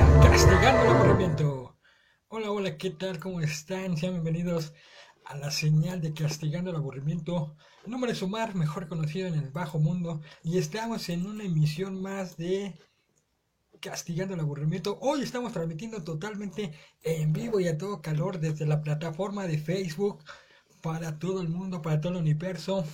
Castigando el Aburrimiento. Hola, hola, ¿qué tal? ¿Cómo están? Sean bienvenidos a la señal de Castigando el Aburrimiento. Mi nombre es Omar, mejor conocido en el bajo mundo, y estamos en una emisión más de Castigando el Aburrimiento. Hoy estamos transmitiendo totalmente en vivo y a todo calor desde la plataforma de Facebook para todo el mundo, para todo el universo.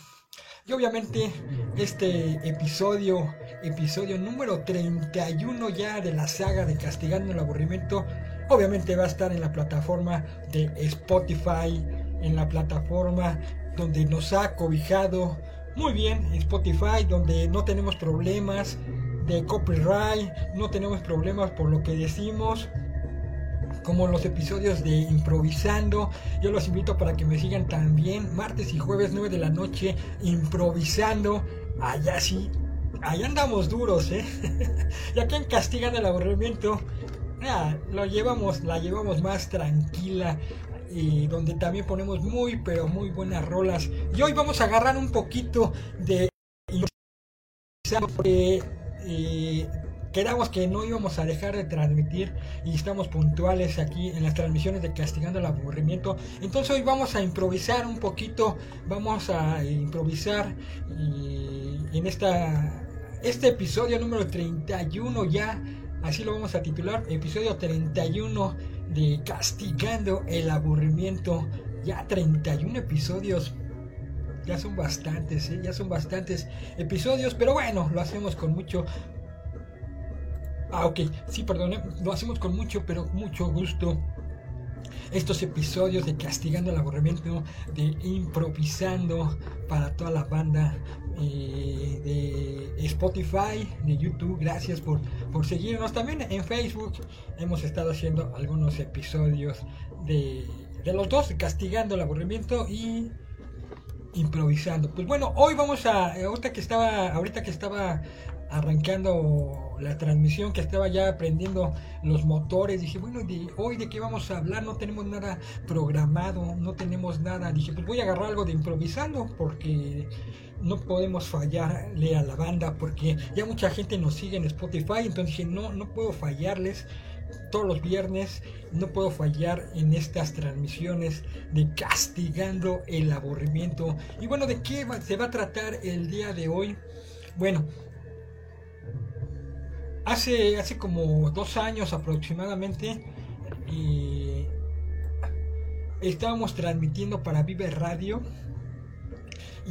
Y obviamente este episodio, episodio número 31 ya de la saga de Castigando el Aburrimiento, obviamente va a estar en la plataforma de Spotify, en la plataforma donde nos ha cobijado muy bien Spotify, donde no tenemos problemas de copyright, no tenemos problemas por lo que decimos como los episodios de improvisando. Yo los invito para que me sigan también martes y jueves 9 de la noche improvisando. Allá sí, allá andamos duros, ¿eh? y aquí en Castigan el aburrimiento, lo llevamos, la llevamos más tranquila. Y donde también ponemos muy pero muy buenas rolas. Y hoy vamos a agarrar un poquito de eh, quedamos que no íbamos a dejar de transmitir y estamos puntuales aquí en las transmisiones de Castigando el Aburrimiento. Entonces hoy vamos a improvisar un poquito, vamos a improvisar en esta, este episodio número 31 ya, así lo vamos a titular, episodio 31 de Castigando el Aburrimiento. Ya 31 episodios ya son bastantes, ¿eh? ya son bastantes episodios, pero bueno, lo hacemos con mucho Ah, ok, sí, perdón, lo hacemos con mucho, pero mucho gusto. Estos episodios de Castigando el Aburrimiento, de Improvisando para toda la banda eh, de Spotify, de YouTube. Gracias por, por seguirnos. También en Facebook hemos estado haciendo algunos episodios de, de los dos, Castigando el Aburrimiento y improvisando. Pues bueno, hoy vamos a ahorita que estaba ahorita que estaba arrancando la transmisión, que estaba ya aprendiendo los motores. Dije, bueno, de hoy de qué vamos a hablar, no tenemos nada programado, no tenemos nada. Dije, pues voy a agarrar algo de improvisando porque no podemos fallarle a la banda porque ya mucha gente nos sigue en Spotify, entonces dije, no, no puedo fallarles todos los viernes. No puedo fallar en estas transmisiones de castigando el aburrimiento. Y bueno, ¿de qué se va a tratar el día de hoy? Bueno, Hace, hace como dos años aproximadamente estábamos transmitiendo para Vive Radio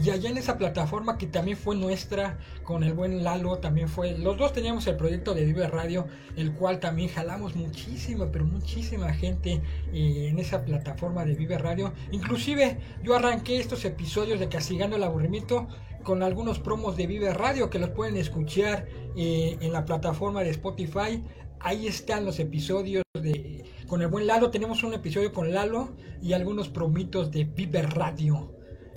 y allá en esa plataforma que también fue nuestra con el buen Lalo también fue los dos teníamos el proyecto de Vive Radio el cual también jalamos muchísima pero muchísima gente eh, en esa plataforma de Vive Radio. Inclusive yo arranqué estos episodios de Castigando el aburrimiento con algunos promos de Vive Radio que los pueden escuchar eh, en la plataforma de Spotify. Ahí están los episodios de con el buen Lalo. Tenemos un episodio con Lalo y algunos promitos de Vive Radio.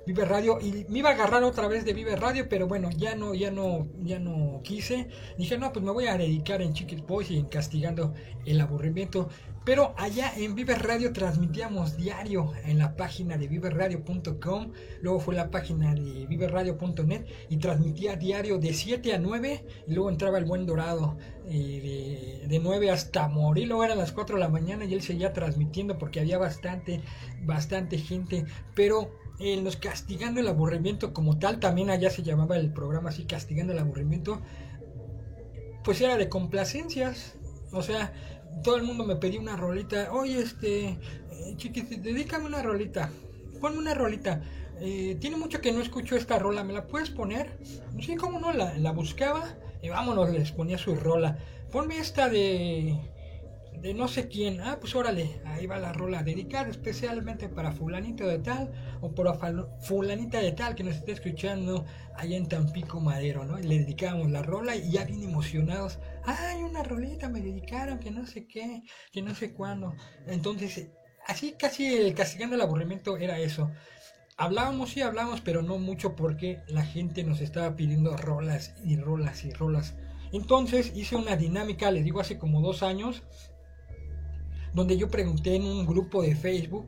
Vive Radio y me iba a agarrar otra vez de Vive Radio, pero bueno, ya no, ya no, ya no quise. Dije, no, pues me voy a dedicar en Chiquit Boys y en Castigando el Aburrimiento. Pero allá en Vive Radio transmitíamos diario en la página de viveradio.com, luego fue la página de viveradio.net y transmitía diario de 7 a 9 y luego entraba el buen dorado eh, de, de 9 hasta morir, luego eran las 4 de la mañana y él seguía transmitiendo porque había bastante, bastante gente, pero en los Castigando el Aburrimiento como tal, también allá se llamaba el programa así, Castigando el Aburrimiento, pues era de complacencias, o sea, todo el mundo me pedía una rolita, oye, este, eh, chiquis, dedícame una rolita, ponme una rolita. Eh, tiene mucho que no escucho esta rola, ¿me la puedes poner? Sí, cómo no, la, la buscaba y vámonos, les ponía su rola. Ponme esta de de no sé quién. Ah, pues órale, ahí va la rola dedicada especialmente para fulanito de tal o para fulanita de tal que nos esté escuchando allá en Tampico Madero, ¿no? Y le dedicamos la rola y ya bien emocionados. Ay, una rolita me dedicaron, que no sé qué, que no sé cuándo. Entonces, así casi el castigando el aburrimiento era eso. Hablábamos y hablábamos, pero no mucho porque la gente nos estaba pidiendo rolas y rolas y rolas. Entonces hice una dinámica, les digo, hace como dos años, donde yo pregunté en un grupo de Facebook,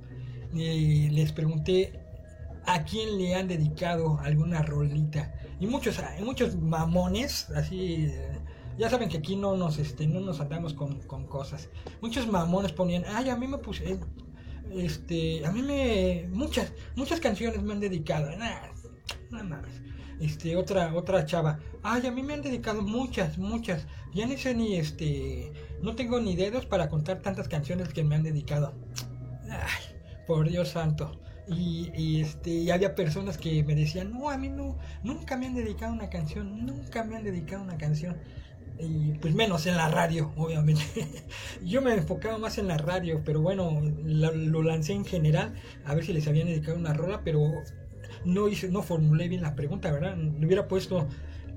eh, les pregunté a quién le han dedicado alguna rolita. Y muchos, muchos mamones, así, ya saben que aquí no nos, este, no nos andamos con, cosas. Muchos mamones ponían, ay, a mí me puse, este, a mí me, muchas, muchas canciones me han dedicado, nada más. Este, otra, otra chava, ay, a mí me han dedicado muchas, muchas, ya ni sé ni, este, no tengo ni dedos para contar tantas canciones que me han dedicado. Ay, por Dios santo. Y, y, este y había personas que me decían no a mí no nunca me han dedicado una canción nunca me han dedicado una canción y pues menos en la radio obviamente yo me enfocaba más en la radio pero bueno lo, lancé en general a ver si les habían dedicado una rola pero no hice no formulé bien la pregunta verdad le hubiera puesto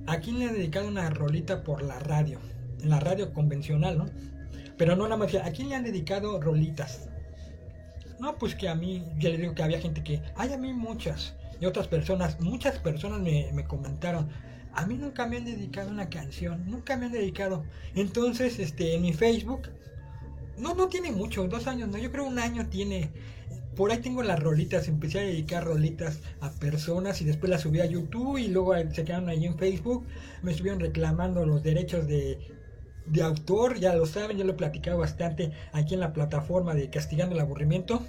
a quién le ha dedicado una rolita por la radio en la radio convencional no pero no nada más a quién le han dedicado rolitas no, pues que a mí, ya le digo que había gente que, hay a mí muchas. Y otras personas, muchas personas me, me comentaron, a mí nunca me han dedicado una canción, nunca me han dedicado. Entonces, este, en mi Facebook, no, no tiene mucho, dos años, no, yo creo un año tiene. Por ahí tengo las rolitas, empecé a dedicar rolitas a personas y después las subí a YouTube y luego se quedaron ahí en Facebook. Me estuvieron reclamando los derechos de de autor, ya lo saben, yo lo he platicado bastante aquí en la plataforma de Castigando el Aburrimiento.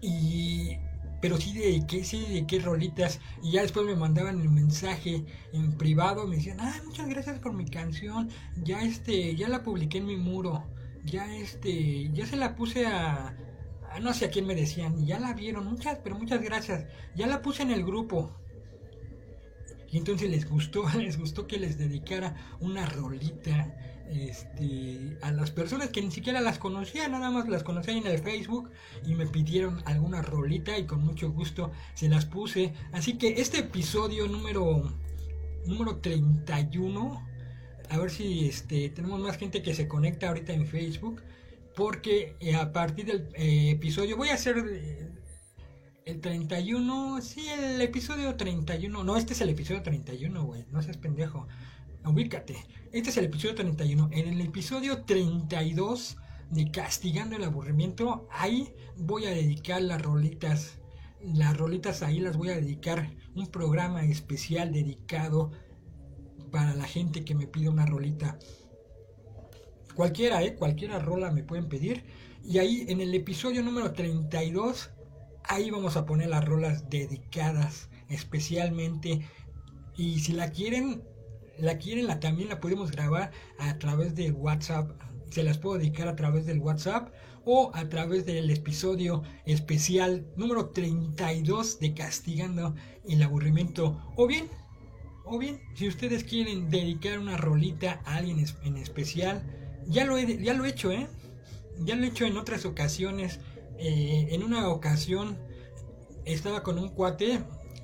Y pero sí de qué, sí de rolitas. Y ya después me mandaban el mensaje en privado, me decían, ah, muchas gracias por mi canción, ya este, ya la publiqué en mi muro, ya este, ya se la puse a, a no sé a quién me decían, ya la vieron, muchas, pero muchas gracias, ya la puse en el grupo. Y entonces les gustó, les gustó que les dedicara una rolita este, a las personas que ni siquiera las conocía, nada más las conocía en el Facebook y me pidieron alguna rolita y con mucho gusto se las puse. Así que este episodio número, número 31, a ver si este, tenemos más gente que se conecta ahorita en Facebook, porque eh, a partir del eh, episodio voy a hacer... Eh, el 31, sí, el episodio 31. No, este es el episodio 31, güey. No seas pendejo. Ubícate. Este es el episodio 31. En el episodio 32 de Castigando el Aburrimiento, ahí voy a dedicar las rolitas. Las rolitas ahí las voy a dedicar. Un programa especial dedicado para la gente que me pide una rolita. Cualquiera, ¿eh? Cualquiera rola me pueden pedir. Y ahí en el episodio número 32 Ahí vamos a poner las rolas dedicadas especialmente. Y si la quieren, la quieren, la, también la podemos grabar a través de WhatsApp. Se las puedo dedicar a través del WhatsApp o a través del episodio especial número 32 de Castigando el Aburrimiento. O bien, o bien, si ustedes quieren dedicar una rolita a alguien en especial, ya lo he, ya lo he hecho, ¿eh? Ya lo he hecho en otras ocasiones eh, en una ocasión estaba con un cuate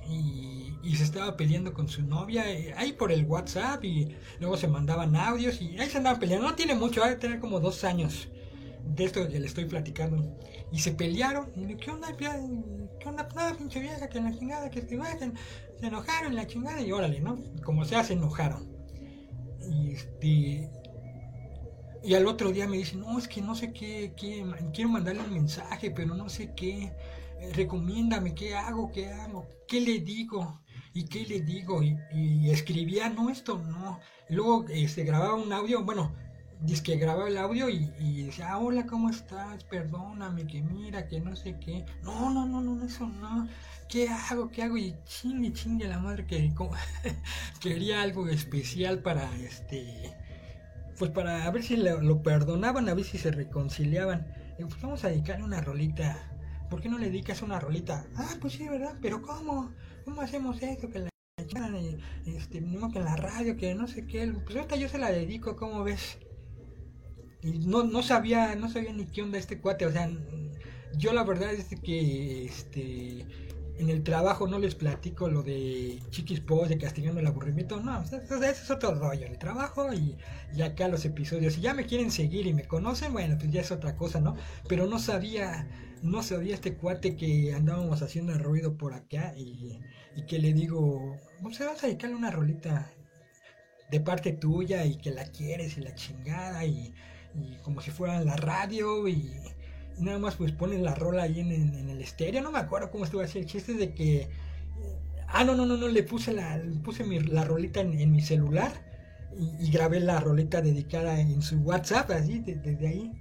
y, se estaba peleando con su novia eh, ahí por el WhatsApp y luego se mandaban audios y ahí se andaban peleando. No tiene mucho, va a tener como dos años de esto que le estoy platicando. Y se pelearon. Y ¿qué onda? ¿Qué onda? No, pinche vieja, que la chingada, que se, se enojaron, la chingada. Y órale, ¿no? Como sea, se enojaron. Y este y al otro día me dice, no, es que no sé qué, quiero mandarle un mensaje, pero no sé qué, eh, recomiéndame, qué hago, qué hago, qué le digo, y qué le digo, y, escribía, no, esto no. luego este, grababa un audio, bueno, dice que grababa el audio y, y, decía, hola, ¿cómo estás? Perdóname, que mira, que no sé qué. No, no, no, no, eso no. ¿Qué hago? ¿Qué hago? Y chingue, chingue la madre que quería algo especial para este pues para ver si lo, perdonaban, a ver si se reconciliaban. pues vamos a dedicarle una rolita. ¿Por qué no le dedicas una rolita? Ah, pues sí, ¿verdad? Pero ¿cómo? ¿Cómo hacemos eso? Que la este, que en la radio, que no sé qué. Pues ahorita yo se la dedico, ¿cómo ves? Y no, no sabía, no sabía ni qué onda este cuate, o sea, yo la verdad es que este en el trabajo no les platico lo de Chiquis Post, de Castigando el Aburrimiento, no, eso, es otro rollo, el trabajo y, y, acá los episodios. Si ya me quieren seguir y me conocen, bueno, pues ya es otra cosa, ¿no? Pero no sabía, no sabía este cuate que andábamos haciendo ruido por acá y, que le digo, ¿cómo se vas a dedicarle una rolita de parte tuya y que la quieres y la chingada y, y como si fuera la radio y nada más pues ponen la rola ahí en, el estéreo, no me acuerdo cómo estuvo así, el chiste es de que... Ah, no, no, no, no, le puse la, puse mi, la rolita en, mi celular y, grabé la roleta dedicada en su WhatsApp, así, desde ahí.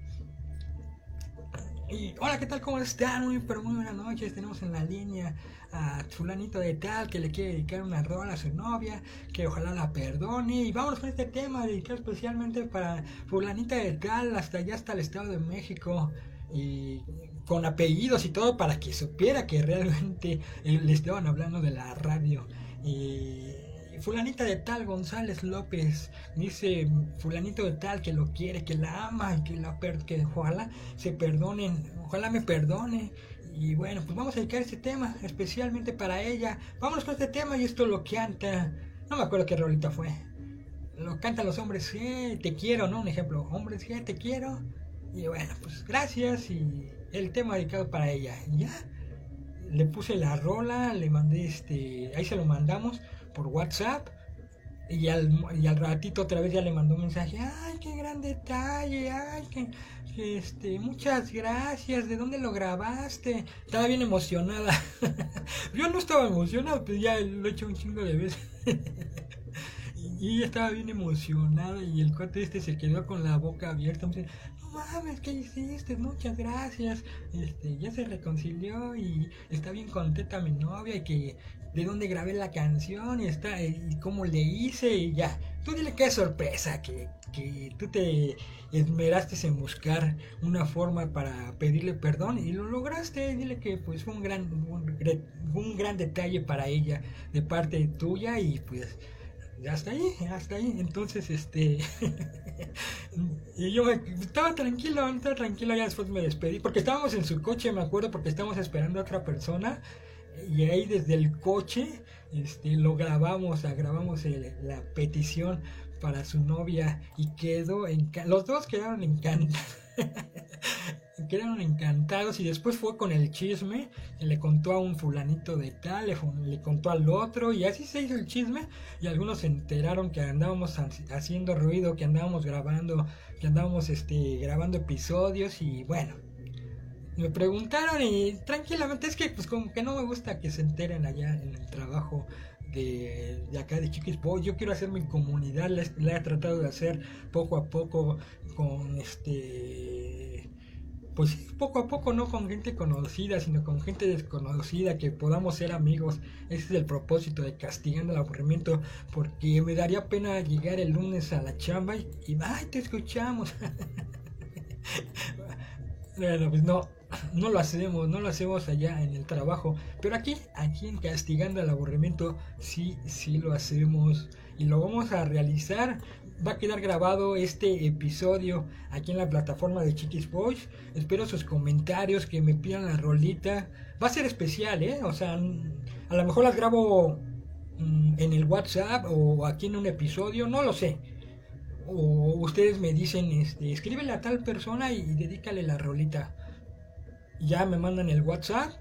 Y hola, ¿qué tal? ¿Cómo están? Muy, pero muy buenas noches. Tenemos en la línea a fulanito de tal que le quiere dedicar una rola a su novia, que ojalá la perdone. Y vamos con este tema dedicado especialmente para fulanita de tal, hasta allá hasta el Estado de México. Y con apellidos y todo para que supiera que realmente le estaban hablando de la radio. Y fulanita de tal, González López, dice fulanito de tal que lo quiere, que la ama, que, la que ojalá se perdonen, ojalá me perdone. Y bueno, pues vamos a dedicar este tema especialmente para ella. Vamos con este tema y esto lo canta. No me acuerdo qué rolita fue. Lo cantan los hombres G, te quiero, ¿no? Un ejemplo, hombres G, te quiero. Y bueno, pues gracias y el tema dedicado para ella. Ya le puse la rola, le mandé este, ahí se lo mandamos por WhatsApp. Y al, y al ratito otra vez ya le mandó un mensaje, ay, qué gran detalle, ay, que, este, muchas gracias, ¿de dónde lo grabaste? Estaba bien emocionada. Yo no estaba emocionado, pues ya lo he hecho un chingo de veces. y ella estaba bien emocionada y el cuate este se quedó con la boca abierta. Mames, ¿qué hiciste? Muchas gracias. Este, ya se reconcilió y está bien contenta mi novia y que de dónde grabé la canción y, está, y cómo le hice y ya. Tú dile qué sorpresa, que, que tú te esmeraste en buscar una forma para pedirle perdón y lo lograste. Dile que pues fue un gran, un, gran detalle para ella de parte tuya y pues hasta ahí, hasta ahí. Entonces, este. y yo estaba tranquilo, estaba tranquilo. Ya después me despedí. Porque estábamos en su coche, me acuerdo, porque estábamos esperando a otra persona y ahí desde el coche este, lo grabamos, grabamos la petición para su novia y quedó los dos quedaron encantados quedaron encantados y después fue con el chisme le contó a un fulanito de tal le, contó al otro y así se hizo el chisme y algunos se enteraron que andábamos haciendo ruido que andábamos grabando que andábamos este grabando episodios y bueno me preguntaron y tranquilamente es que pues como que no me gusta que se enteren allá en el trabajo de, acá de Chiquis Boy. Yo quiero hacer mi comunidad, la, he tratado de hacer poco a poco con este pues poco a poco no con gente conocida, sino con gente desconocida, que podamos ser amigos. Ese es el propósito de castigando el aburrimiento, porque me daría pena llegar el lunes a la chamba y, y ay, te escuchamos. bueno, pues no, no lo hacemos, no lo hacemos allá en el trabajo, pero aquí, aquí en Castigando el Aburrimiento, sí, sí lo hacemos y lo vamos a realizar. Va a quedar grabado este episodio aquí en la plataforma de Chiquis Boys. Espero sus comentarios, que me pidan la rolita. Va a ser especial, ¿eh? O sea, a lo mejor las grabo mm, en el WhatsApp o aquí en un episodio, no lo sé. O ustedes me dicen, este, escríbele a tal persona y dedícale la rolita ya me mandan el WhatsApp.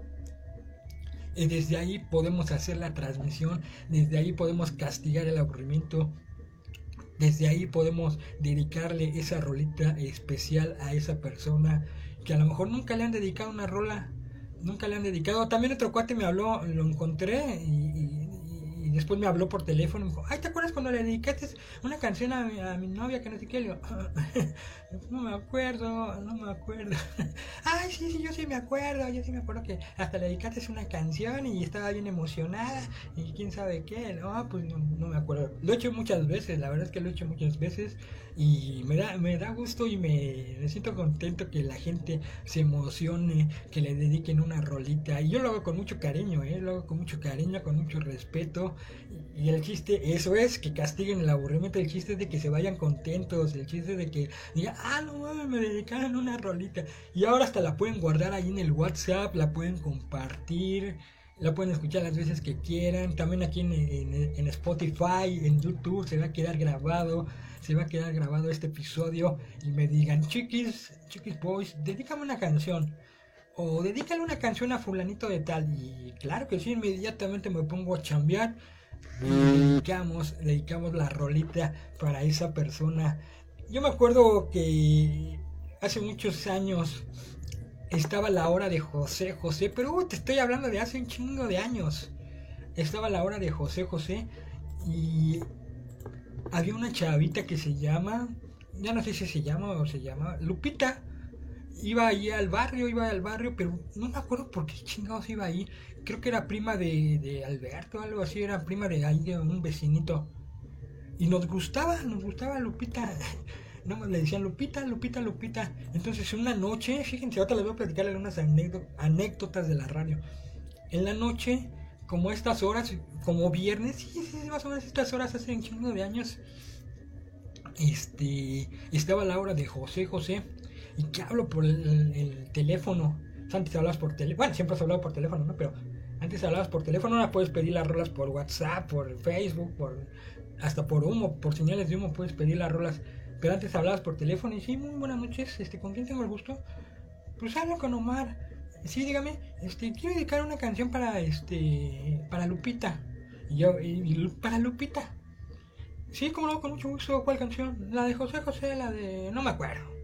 Y desde ahí podemos hacer la transmisión, desde ahí podemos castigar el aburrimiento, desde ahí podemos dedicarle esa rolita especial a esa persona que a lo mejor nunca le han dedicado una rola, nunca le han dedicado. También otro cuate me habló, lo encontré y y después me habló por teléfono me dijo, ay, ¿te acuerdas cuando le dedicaste una canción a mi, a mi novia que no sé qué? Le digo, no me acuerdo, no me acuerdo. ay, sí, sí, yo sí me acuerdo, yo sí me acuerdo que hasta le dedicaste una canción y estaba bien emocionada y quién sabe qué. No, pues no, no me acuerdo. Lo he hecho muchas veces, la verdad es que lo he hecho muchas veces y me da, me da gusto y me, me siento contento que la gente se emocione, que le dediquen una rolita. Y yo lo hago con mucho cariño, ¿eh? lo hago con mucho cariño, con mucho respeto. Y el chiste, eso es, que castiguen el aburrimiento. El chiste es de que se vayan contentos. El chiste de que digan, ah, no mames, me dedicaron una rolita. Y ahora hasta la pueden guardar ahí en el WhatsApp, la pueden compartir. La pueden escuchar las veces que quieran. También aquí en, en Spotify, en YouTube, se va a quedar grabado. Se va a quedar grabado este episodio. Y me digan, chiquis, chiquis boys, dedícame una canción o dedícale una canción a fulanito de tal. Y claro que sí, inmediatamente me pongo a chambear. Y dedicamos, dedicamos la rolita para esa persona. Yo me acuerdo que hace muchos años estaba la hora de José José, pero uh, te estoy hablando de hace un chingo de años. Estaba la hora de José José y había una chavita que se llama, ya no sé si se llama o se llama, Lupita. Iba ahí al barrio, iba al barrio, pero no me acuerdo por qué chingados iba ahí. Creo que era prima de, de Alberto, algo así, era prima de ahí de un vecinito. Y nos gustaba, nos gustaba Lupita. No, le decían Lupita, Lupita, Lupita. Entonces una noche, fíjense, ahora les voy a platicar algunas anécdotas de la radio. En la noche, como estas horas, como viernes, sí, sí, más o menos estas horas hace un chingo de años, este, estaba la hora de José José, y que hablo por el, teléfono. antes hablabas por teléfono, bueno, siempre has hablado por teléfono, ¿no? Pero antes hablabas por teléfono, ahora puedes pedir las rolas por WhatsApp, por Facebook, por hasta por humo, por señales de humo puedes pedir las rolas. Pero antes hablabas por teléfono y sí, muy buenas noches, este, ¿con quién tengo el gusto? Pues hablo con Omar. Sí, dígame, este, quiero dedicar una canción para, este, para Lupita. Y yo, y, para Lupita. Sí, como no, con mucho gusto, ¿cuál canción? La de José José, la de, no me acuerdo.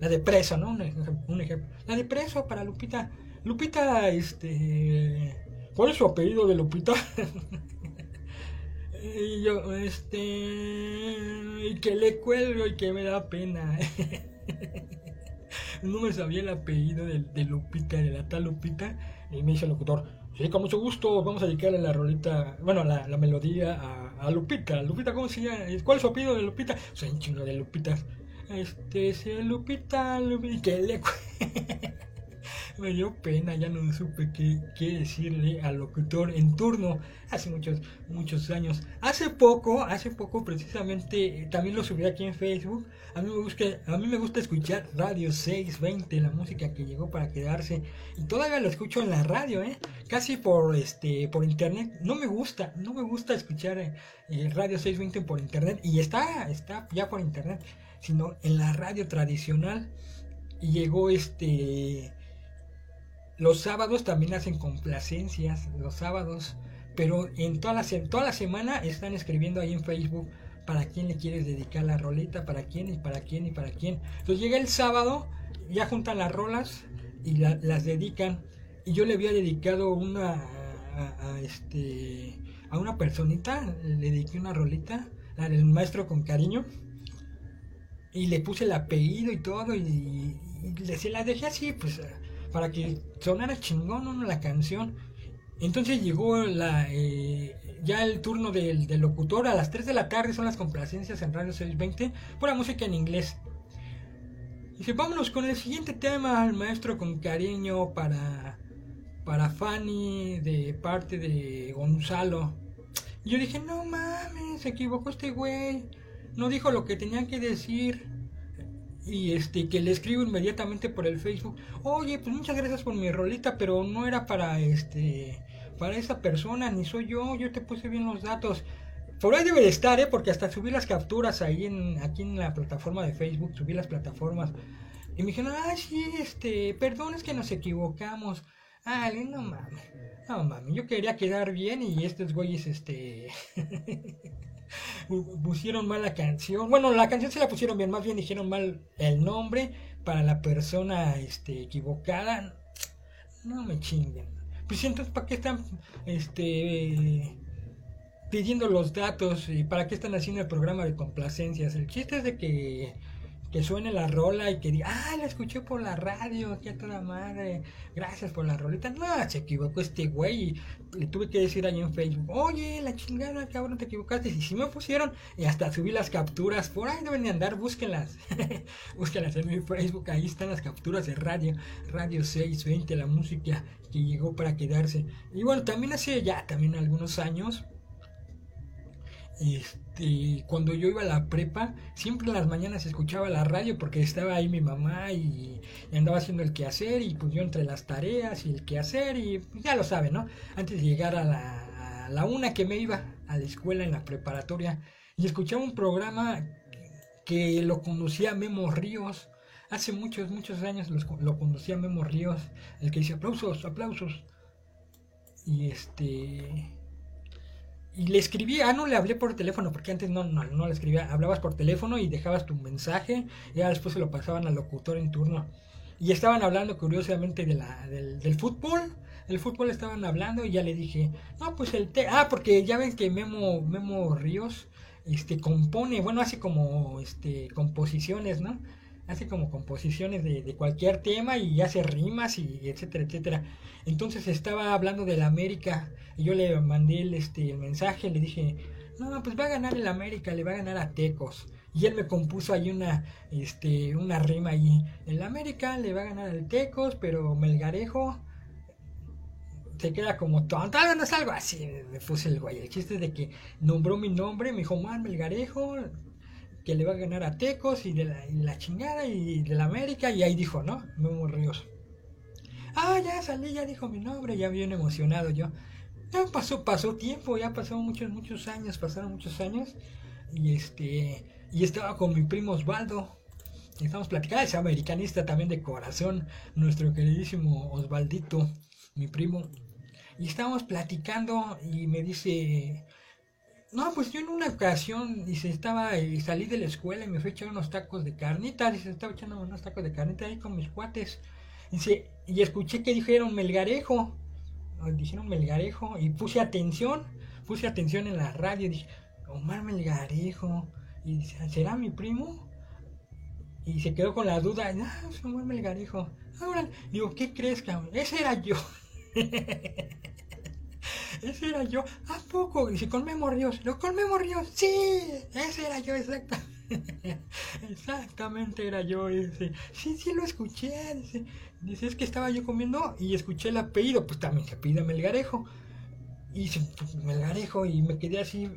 La de Preso, ¿no? Un, un ejemplo. La de Preso para Lupita. Lupita, este, ¿cuál es su apellido de Lupita? Y yo, este. Y que le cuelgo y que me da pena. no me sabía el apellido de, Lupita, de la tal Lupita. Y me dice el locutor: Sí, con mucho gusto, vamos a dedicarle la rolita, bueno, la, la melodía a, a, Lupita. Lupita, ¿cómo se llama? ¿Cuál es su apellido de Lupita? Soy un chingo de Lupitas. Este, es Lupita, Lupita, y que le me dio pena, ya no supe qué, qué, decirle al locutor en turno hace muchos, muchos años. Hace poco, hace poco precisamente, también lo subí aquí en Facebook. A mí me gusta, a mí me gusta escuchar Radio 620, la música que llegó para quedarse. Y todavía lo escucho en la radio, ¿eh? Casi por, este, por internet. No me gusta, no me gusta escuchar eh, Radio 620 por internet. Y está, está ya por internet, sino en la radio tradicional. Y llegó este los sábados también hacen complacencias, los sábados, pero en toda la, toda la semana están escribiendo ahí en Facebook para quién le quieres dedicar la rolita, para quién y para quién y para quién. Entonces llega el sábado, ya juntan las rolas y las dedican. Y yo le había dedicado una a, este a una personita, le dediqué una rolita, la del maestro con cariño. Y le puse el apellido y todo, y, y se la dejé así, pues para que sonara chingón la canción. Entonces llegó la, eh, ya el turno del, locutor. A las 3 de la tarde son las complacencias en Radio 620. Pura música en inglés. Dice, vámonos con el siguiente tema, al maestro con cariño para, para Fanny de parte de Gonzalo. Yo dije, no mames, se equivocó este güey. No dijo lo que tenía que decir y este que le escribo inmediatamente por el Facebook, oye, pues muchas gracias por mi rolita, pero no era para este para esa persona, ni soy yo, yo te puse bien los datos. Por ahí debe de estar, ¿eh? porque hasta subí las capturas ahí en, aquí en la plataforma de Facebook, subí las plataformas. Y me dijeron, ah, sí, este, perdón, es que nos equivocamos. Ah, no mames, no mames, yo quería quedar bien y estos güeyes, este... pusieron mal la canción. Bueno, la canción se la pusieron bien, más bien dijeron mal el nombre para la persona este, equivocada. No me chinguen. Pues entonces, ¿para qué están este, pidiendo los datos y para qué están haciendo el programa de complacencias? El chiste es de que que suene la rola y que diga, ah, la escuché por la radio, aquí a toda madre, gracias por la rolita. No, se equivocó este güey y le tuve que decir ahí en Facebook, oye, la chingada, cabrón, te equivocaste. Y si me pusieron, y hasta subí las capturas, por ahí deben de andar, búsquenlas, búsquenlas en mi Facebook, ahí están las capturas de radio, Radio 620, la música que llegó para quedarse. Y bueno, también hace ya, también algunos años, este, cuando yo iba a la prepa, siempre en las mañanas escuchaba la radio porque estaba ahí mi mamá y, andaba haciendo el quehacer y pues yo entre las tareas y el quehacer y pues, ya lo saben, ¿no? Antes de llegar a la, la una que me iba a la escuela en la preparatoria y escuchaba un programa que lo conducía Memo Ríos. Hace muchos, muchos años lo, conducía Memo Ríos, el que dice aplausos, aplausos. Y este y le escribí, ah, no le hablé por teléfono, porque antes no, no, no le escribía, hablabas por teléfono y dejabas tu mensaje, y ya después se lo pasaban al locutor en turno. Y estaban hablando curiosamente de la, del, del fútbol, el fútbol estaban hablando y ya le dije, no, pues el té, ah, porque ya ven que Memo, Memo Ríos este compone, bueno, hace como este composiciones, ¿no? Hace como composiciones de, de cualquier tema y hace rimas y etcétera, etcétera. Entonces estaba hablando de la América y yo le mandé el, este, el mensaje, le dije, no, pues va a ganar el América, le va a ganar a Tecos. Y él me compuso ahí una, este, una rima ahí. El América le va a ganar al Tecos, pero Melgarejo se queda como tonto. Ah, no es algo así, me puse el güey. El chiste es de que nombró mi nombre, me dijo Juan Melgarejo, que le va a ganar a Tecos y de la, chingada y de la América. Y ahí dijo, ¿no? Memo Ríos. Ah, ya salí, ya dijo mi nombre, ya bien emocionado yo. Ya pasó, pasó tiempo, ya pasaron muchos, muchos años, pasaron muchos años. Y este, y estaba con mi primo Osvaldo. Y estamos platicando, es americanista también de corazón, nuestro queridísimo Osvaldito, mi primo. Y estábamos platicando y me dice, no, pues yo en una ocasión, dice, estaba, y salí de la escuela y me fui a echar unos tacos de carnita, dice, estaba echando unos tacos de carnita ahí con mis cuates. Dice, y escuché que dijeron melgarejo, dijeron melgarejo, y puse atención, puse atención en la radio, dije, Omar Melgarejo, y dice, ¿será mi primo? Y se quedó con la duda, no, es Omar Melgarejo. Ahora, digo, ¿qué crees, cabrón? Ese era yo. ese era yo. ¿A poco? Dice, con Memo Ríos. ¿Lo con Memo Ríos? Sí, ese era yo, exactamente. Exactamente era yo ese. Sí, sí lo escuché. Dice, dice, es que estaba yo comiendo y escuché el apellido. Pues también se pide Melgarejo. Y dice, pues, Melgarejo. Y me quedé así.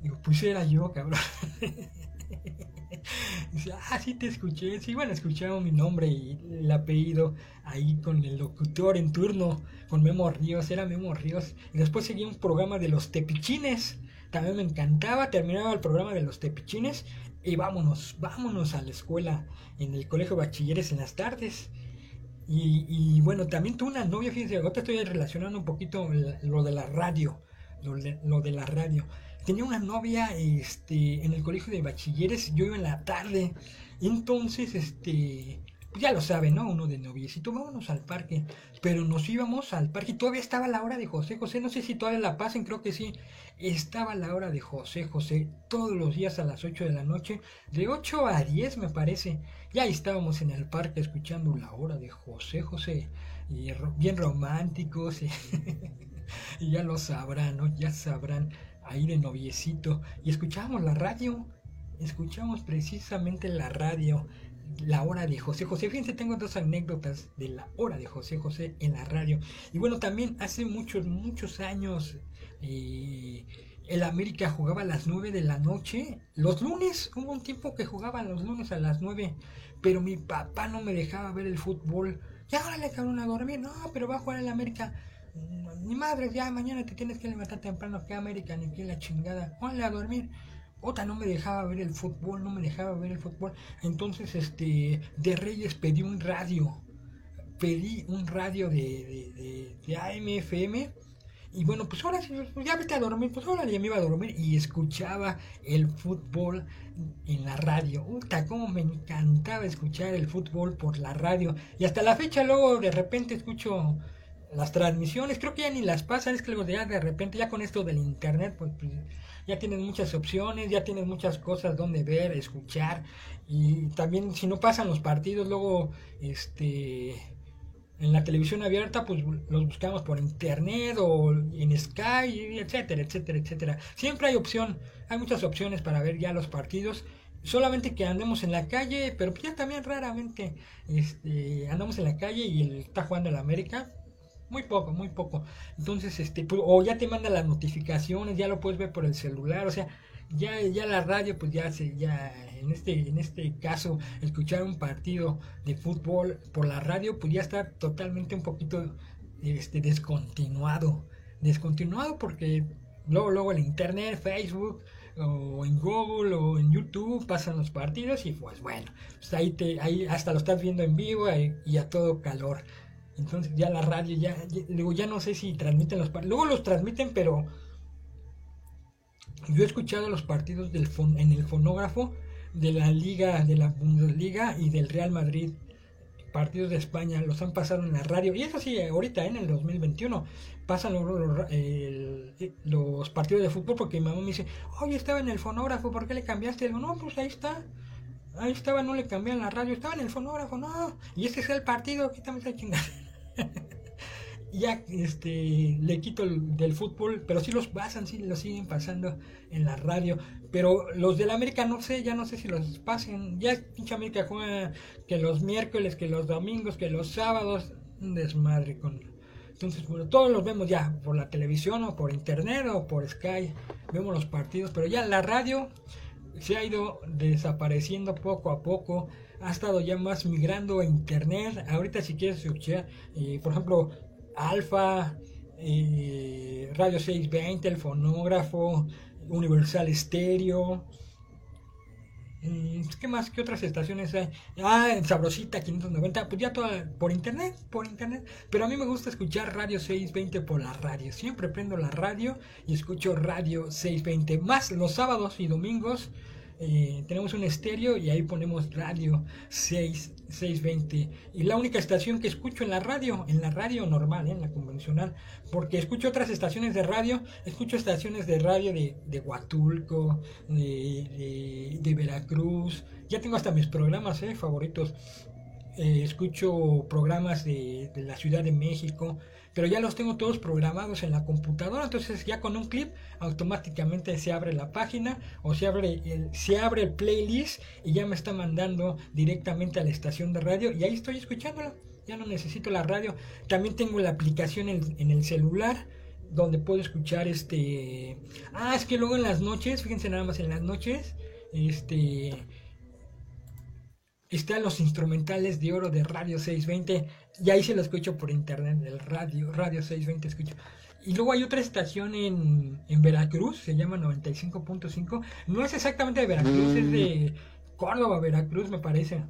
Digo, pues era yo, cabrón. Ah, sí te escuché. Sí, bueno, escucharon mi nombre y el apellido ahí con el locutor en turno, con Memo Ríos, era Memo Ríos. Y después seguía un programa de los tepichines. También me encantaba, terminaba el programa de los tepichines y vámonos, vámonos a la escuela en el colegio bachilleres en las tardes. Y, bueno, también tuve una novia, fíjense, ahorita estoy relacionando un poquito lo de la radio, lo de la radio tenía una novia este, en el colegio de bachilleres, yo iba en la tarde, entonces, este, pues ya lo sabe, ¿no? Uno de noviecito, vámonos al parque, pero nos íbamos al parque y todavía estaba la hora de José José, no sé si todavía la pasen, creo que sí, estaba la hora de José José todos los días a las 8 de la noche, de 8 a 10 me parece, ya estábamos en el parque escuchando la hora de José José, y bien románticos, y, y ya lo sabrán, ¿no? Ya sabrán ahí de noviecito y escuchábamos la radio, escuchamos precisamente la radio, la hora de José José. Fíjense, tengo dos anécdotas de la hora de José José en la radio. Y bueno, también hace muchos, muchos años eh, el América jugaba a las 9 de la noche. Los lunes, hubo un tiempo que jugaba los lunes a las 9, pero mi papá no me dejaba ver el fútbol. Ya ahora le cabrón a dormir. No, pero va a jugar el América ni madre, ya mañana te tienes que levantar temprano que América, ni que la chingada. Ponle a dormir. Otra no me dejaba ver el fútbol, no me dejaba ver el fútbol. Entonces, este, de Reyes pedí un radio. Pedí un radio de, de, de, AMFM. Y bueno, pues ahora pues ya vete a dormir, pues ahora ya me iba a dormir y escuchaba el fútbol en la radio. Puta, cómo me encantaba escuchar el fútbol por la radio. Y hasta la fecha luego de repente escucho las transmisiones, creo que ya ni las pasan, es que luego ya de repente, ya con esto del internet, pues, pues, ya tienes muchas opciones, ya tienes muchas cosas donde ver, escuchar, y también si no pasan los partidos, luego, este, en la televisión abierta, pues los buscamos por internet o en Sky, etcétera, etcétera, etcétera. Siempre hay opción, hay muchas opciones para ver ya los partidos solamente que andemos en la calle, pero ya también raramente este, andamos en la calle y él está jugando en la América, muy poco, muy poco. Entonces, este, pues, o ya te manda las notificaciones, ya lo puedes ver por el celular, o sea, ya, ya la radio, pues ya se, ya en este, en este caso, escuchar un partido de fútbol por la radio, pues ya está totalmente un poquito este, descontinuado. Descontinuado porque luego, luego en internet, Facebook, o en Google o en YouTube pasan los partidos y pues bueno, pues ahí, te, ahí hasta lo estás viendo en vivo y a todo calor. Entonces ya la radio, ya, luego ya no sé si transmiten los partidos. Luego los transmiten, pero yo he escuchado los partidos del en el fonógrafo de la Liga, de la Bundesliga y del Real Madrid partidos de España los han pasado en la radio. Y eso sí, ahorita en el 2021 pasan los, partidos de fútbol porque mi mamá me dice, oye, estaba en el fonógrafo, ¿por qué le cambiaste? digo, no, pues ahí está. Ahí estaba, no le cambié la radio, estaba en el fonógrafo, no. Y este es el partido, quítame esa chingada. ya este le quito el, del fútbol, pero sí los pasan, sí los siguen pasando en la radio. Pero los del América no sé, ya no sé si los pasen. Ya pinche América juega que los miércoles, que los domingos, que los sábados. Un desmadre con. Entonces, bueno, todos los vemos ya por la televisión o por internet o por Sky. Vemos los partidos, pero ya la radio se ha ido desapareciendo poco a poco. Ha estado ya más migrando a internet. Ahorita si quieres escuchar, eh, por ejemplo, Alfa, eh, Radio 620, el fonógrafo, Universal Stereo. Mm, ¿Qué más? ¿Qué otras estaciones hay? Ah, Sabrosita 590. Pues ya toda por internet, por internet. Pero a mí me gusta escuchar Radio 620 por la radio. Siempre prendo la radio y escucho Radio 620. Más los sábados y domingos eh, tenemos un estéreo y ahí ponemos radio 6, 620. Y la única estación que escucho en la radio, en la radio normal, en la convencional, porque escucho otras estaciones de radio, escucho estaciones de radio de, de Huatulco, de, de, Veracruz, ya tengo hasta mis programas eh, favoritos. Eh, escucho programas de, de la Ciudad de México, pero ya los tengo todos programados en la computadora, entonces ya con un clip automáticamente se abre la página o se abre el, se abre el playlist y ya me está mandando directamente a la estación de radio y ahí estoy escuchándola, ya no necesito la radio, también tengo la aplicación en, en el celular donde puedo escuchar este ah es que luego en las noches fíjense nada más en las noches este están los instrumentales de oro de Radio 620 y ahí se lo escucho por internet, el radio, Radio 620 escucho. Y luego hay otra estación en, en Veracruz, se llama 95.5. No es exactamente de Veracruz, es de Córdoba, Veracruz me parece.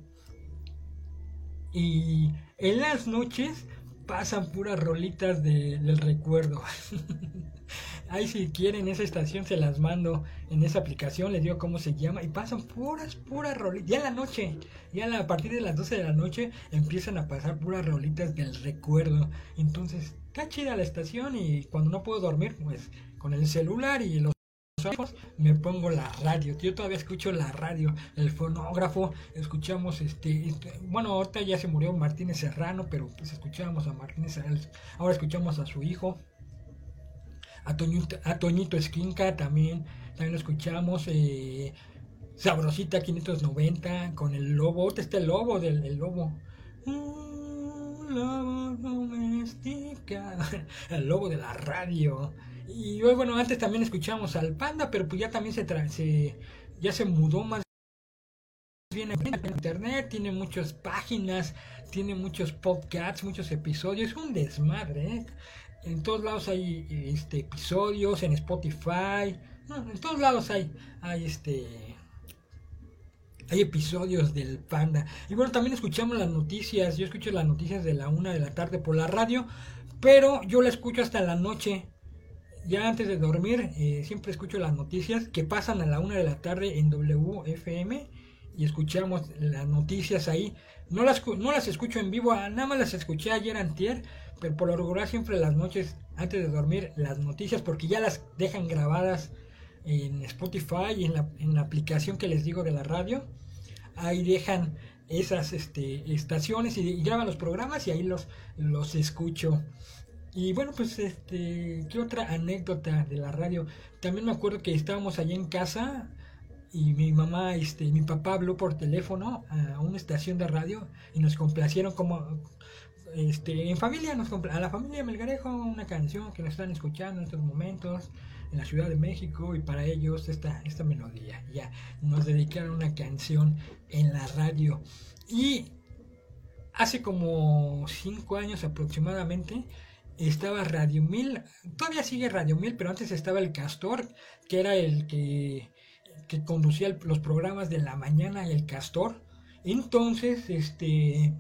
Y en las noches pasan puras rolitas de, del recuerdo. Ahí si quieren esa estación se las mando en esa aplicación, les digo cómo se llama y pasan puras, puras rolitas. Ya en la noche, ya a partir de las 12 de la noche empiezan a pasar puras rolitas del recuerdo. Entonces, está chida la estación y cuando no puedo dormir, pues con el celular y los me pongo la radio. Yo todavía escucho la radio, el fonógrafo, escuchamos este, este bueno, ahorita ya se murió Martínez Serrano, pero pues escuchábamos a Martínez Serrano, ahora escuchamos a su hijo a Toñito, Esquinca también, también lo escuchamos, eh, Sabrosita 590 con el lobo, este lobo del el lobo. lobo doméstica, el lobo de la radio. Y bueno, antes también escuchamos al panda, pero pues ya también se, se ya se mudó más bien en internet, tiene muchas páginas, tiene muchos podcasts, muchos episodios, es un desmadre, ¿eh? En todos lados hay este episodios en Spotify en todos lados hay hay este hay episodios del panda. Y bueno también escuchamos las noticias yo escucho las noticias de la una de la tarde por la radio pero yo la escucho hasta la noche. Ya antes de dormir eh, siempre escucho las noticias que pasan a la una de la tarde en WFM y escuchamos las noticias ahí. No las no las escucho en vivo nada más las escuché ayer antier pero por lo regular siempre las noches antes de dormir las noticias porque ya las dejan grabadas en Spotify y en la, en la aplicación que les digo de la radio. Ahí dejan esas este, estaciones y, graban los programas y ahí los, los escucho. Y bueno, pues este, ¿qué otra anécdota de la radio? También me acuerdo que estábamos allí en casa y mi mamá, este, mi papá habló por teléfono a una estación de radio y nos complacieron como este, en familia nos a la familia Melgarejo una canción que nos están escuchando en estos momentos en la Ciudad de México y para ellos esta, esta melodía. Ya nos dedicaron una canción en la radio. Y hace como cinco años aproximadamente estaba Radio Mil, todavía sigue Radio Mil, pero antes estaba el Castor, que era el que, que conducía los programas de la mañana, el Castor. Entonces, este,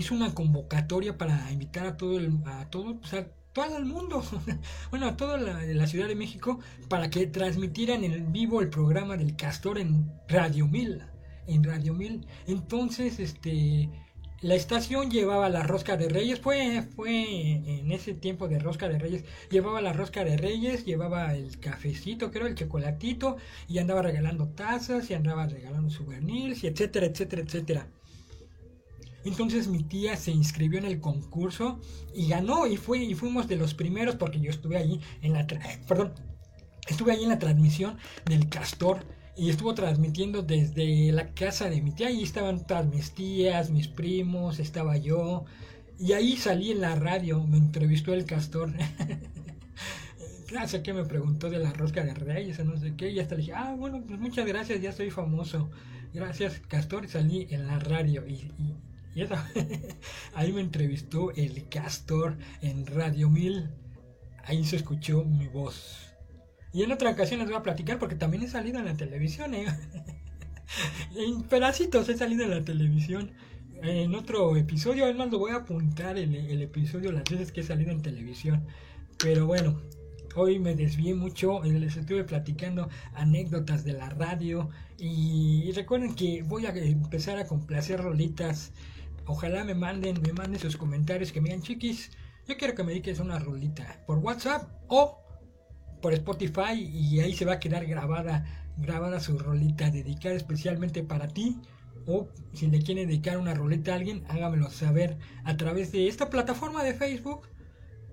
hizo una convocatoria para invitar a todo el, a todo, todo el mundo, bueno, a toda la, Ciudad de México, para que transmitieran en vivo el programa del Castor en Radio Mil, en Radio Mil. Entonces, este, la estación llevaba la rosca de reyes, fue, fue en ese tiempo de rosca de reyes, llevaba la rosca de reyes, llevaba el cafecito, creo, el chocolatito, y andaba regalando tazas, y andaba regalando souvenirs, y etcétera, etcétera, etcétera. Entonces mi tía se inscribió en el concurso y ganó y fue y fuimos de los primeros porque yo estuve allí en la perdón, estuve allí en la transmisión del castor y estuvo transmitiendo desde la casa de mi tía y estaban todas mis tías, mis primos, estaba yo y ahí salí en la radio, me entrevistó el castor. sé que me preguntó de la rosca de reyes o no sé qué, y hasta le dije, ah, bueno, pues muchas gracias, ya soy famoso. Gracias, Castor, salí en la radio y, y eso, ahí me entrevistó el Castor en Radio 1000. Ahí se escuchó mi voz. Y en otra ocasión les voy a platicar porque también he salido en la televisión, ¿eh? en pedacitos he salido en la televisión. En otro episodio, además lo voy a apuntar el, el episodio las veces que he salido en televisión. Pero bueno, hoy me desvié mucho, les estuve platicando anécdotas de la radio y recuerden que voy a empezar a complacer rolitas Ojalá me manden, me manden sus comentarios que me digan, chiquis, yo quiero que me dediques una rolita por WhatsApp o por Spotify y ahí se va a quedar grabada, grabada su rolita dedicada especialmente para ti. O si le quieren dedicar una rolita a alguien, hágamelo saber a través de esta plataforma de Facebook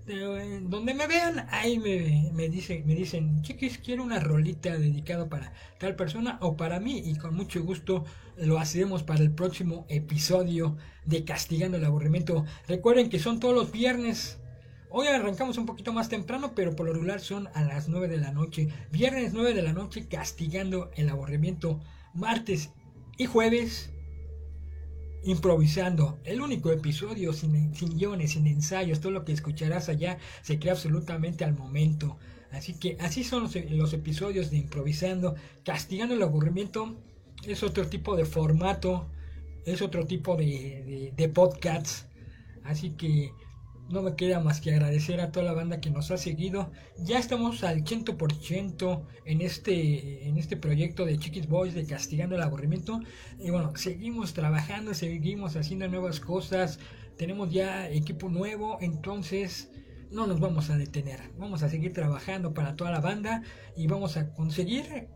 donde me vean, ahí me, me, dicen, me dicen, chiquis, quiero una rolita dedicada para tal persona o para mí y con mucho gusto lo hacemos para el próximo episodio de Castigando el Aburrimiento. Recuerden que son todos los viernes. Hoy arrancamos un poquito más temprano, pero por lo regular son a las 9 de la noche. Viernes 9 de la noche, Castigando el Aburrimiento. Martes y jueves improvisando. El único episodio sin, sin guiones, sin ensayos, todo lo que escucharás allá se crea absolutamente al momento. Así que así son los, episodios de improvisando. Castigando el aburrimiento es otro tipo de formato, es otro tipo de, de, de. Así que no me queda más que agradecer a toda la banda que nos ha seguido. Ya estamos al 100% en este, en este proyecto de Chiquis Boys de Castigando el Aburrimiento. Y bueno, seguimos trabajando, seguimos haciendo nuevas cosas. Tenemos ya equipo nuevo, entonces no nos vamos a detener. Vamos a seguir trabajando para toda la banda y vamos a conseguir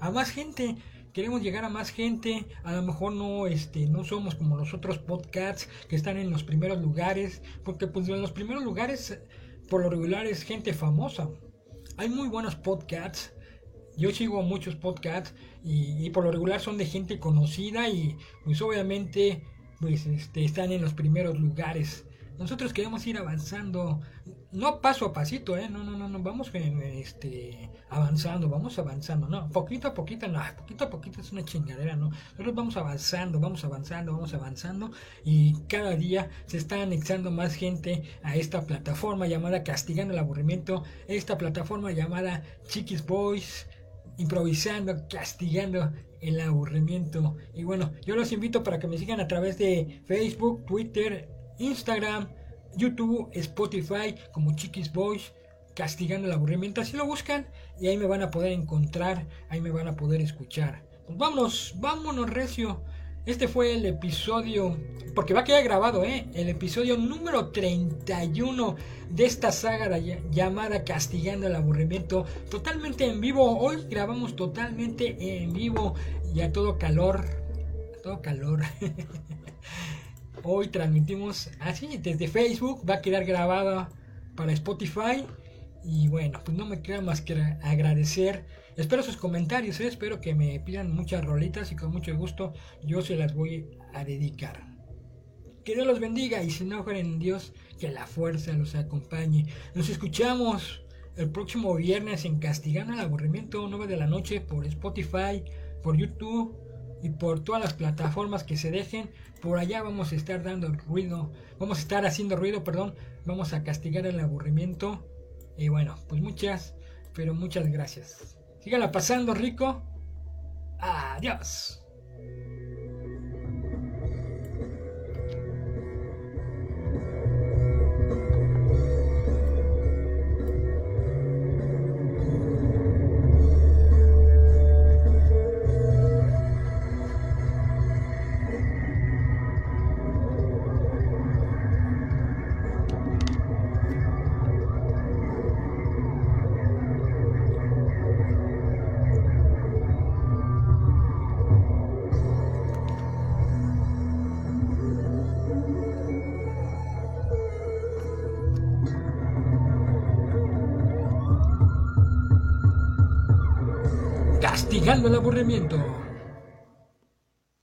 a más gente queremos llegar a más gente, a lo mejor no, este, no somos como los otros podcasts que están en los primeros lugares, porque pues en los primeros lugares por lo regular es gente famosa. Hay muy buenos podcasts, yo sigo muchos podcasts y, por lo regular son de gente conocida y pues obviamente pues este, están en los primeros lugares. Nosotros queremos ir avanzando, no paso a pasito, ¿eh? No, no, no, no, vamos este, avanzando, vamos avanzando, no, poquito a poquito, no, poquito a poquito es una chingadera, ¿no? Nosotros vamos avanzando, vamos avanzando, vamos avanzando y cada día se está anexando más gente a esta plataforma llamada Castigando el Aburrimiento, esta plataforma llamada Chiquis Boys, improvisando, castigando el aburrimiento. Y bueno, yo los invito para que me sigan a través de Facebook, Twitter, Instagram, YouTube, Spotify, como Chiquis Boys, castigando el aburrimiento. Así lo buscan y ahí me van a poder encontrar, ahí me van a poder escuchar. Pues vámonos, vámonos, Recio. Este fue el episodio, porque va a quedar grabado, ¿eh? El episodio número 31 de esta saga llamada Castigando el Aburrimiento. Totalmente en vivo. Hoy grabamos totalmente en vivo y a todo calor. A todo calor. Hoy transmitimos así desde Facebook, va a quedar grabada para Spotify. Y bueno, pues no me queda más que agradecer. Espero sus comentarios, ¿eh? espero que me pidan muchas rolitas y con mucho gusto yo se las voy a dedicar. Que Dios los bendiga y si no en Dios, que la fuerza los acompañe. Nos escuchamos el próximo viernes en Castigando el Aburrimiento, 9 de la noche por Spotify, por YouTube y por todas las plataformas que se dejen. Por allá vamos a estar dando ruido, vamos a estar haciendo ruido, perdón, vamos a castigar el aburrimiento. Y bueno, pues muchas, pero muchas gracias. Sígala pasando rico. Adiós. El aburrimiento.